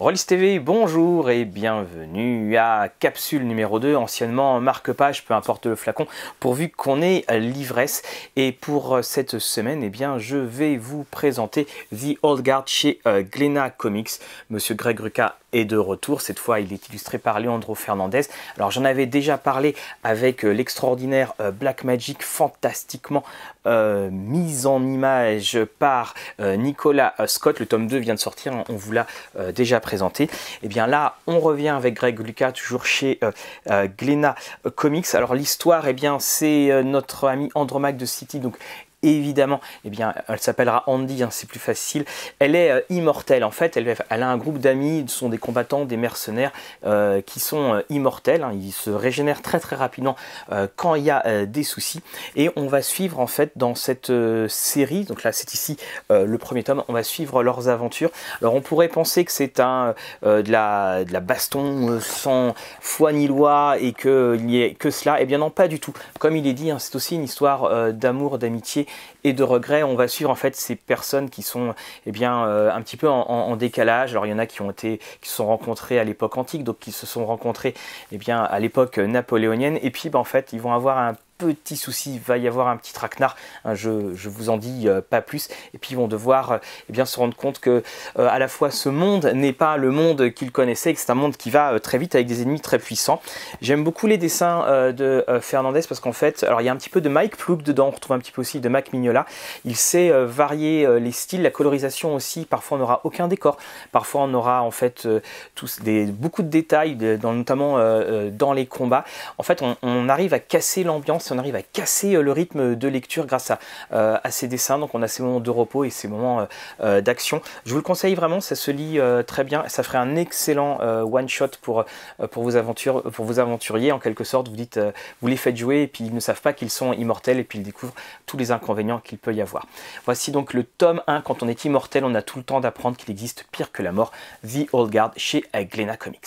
Rollis TV, bonjour et bienvenue à Capsule numéro 2, anciennement marque-page, peu importe le flacon, pourvu qu'on ait l'ivresse. Et pour cette semaine, eh bien, je vais vous présenter The Old Guard chez euh, Glenna Comics. Monsieur Greg Rucka est de retour, cette fois il est illustré par Leandro Fernandez. Alors j'en avais déjà parlé avec euh, l'extraordinaire euh, Black Magic, fantastiquement mise en image par Nicolas Scott. Le tome 2 vient de sortir, hein, on vous l'a déjà présenté. Et eh bien là, on revient avec Greg Lucas, toujours chez euh, euh, Glenna Comics. Alors l'histoire, et eh bien c'est euh, notre ami Andromaque de City, donc évidemment, eh bien, elle s'appellera Andy, hein, c'est plus facile. Elle est euh, immortelle en fait. Elle, a un groupe d'amis, ce sont des combattants, des mercenaires euh, qui sont euh, immortels. Hein. ils se régénèrent très très rapidement quand il y a des soucis. Et on va suivre en fait dans cette série. Donc là, c'est ici le premier tome. On va suivre leurs aventures. Alors on pourrait penser que c'est un de la, de la baston sans foi ni loi et qu'il n'y ait que cela. Eh bien non, pas du tout. Comme il est dit, hein, c'est aussi une histoire d'amour, d'amitié et de regret. On va suivre en fait ces personnes qui sont eh bien euh, un petit peu en, décalage. Alors il y en a qui ont été qui se sont rencontrés à l'époque antique, donc qui se sont rencontrés eh bien à l'époque napoléonienne. Et puis ben, en fait ils vont avoir un petit souci, il va y avoir un petit traquenard, hein, je, vous en dis euh, pas plus, et puis ils vont devoir euh, eh bien, se rendre compte que euh, à la fois ce monde n'est pas le monde qu'ils connaissaient, que c'est un monde qui va très vite avec des ennemis très puissants. J'aime beaucoup les dessins de Fernandez parce qu'en fait, alors il y a un petit peu de Mike Ploug dedans, on retrouve un petit peu aussi de Mac Mignola. Il sait varier les styles, la colorisation aussi, parfois on n'aura aucun décor, parfois on aura en fait tous des, beaucoup de détails, notamment dans les combats. En fait, on arrive à casser l'ambiance on arrive à casser euh, le rythme de lecture grâce euh, à, ces dessins. Donc on a ces moments de repos et ces moments euh, d'action. Je vous le conseille vraiment, ça se lit très bien. Ça ferait un excellent one shot pour, vos aventures, pour vos aventuriers. En quelque sorte, vous dites, vous les faites jouer et puis ils ne savent pas qu'ils sont immortels et puis ils découvrent tous les inconvénients qu'il peut y avoir. Voici donc le tome 1. Quand on est immortel, on a tout le temps d'apprendre qu'il existe pire que la mort. The Old Guard chez Glena Comics.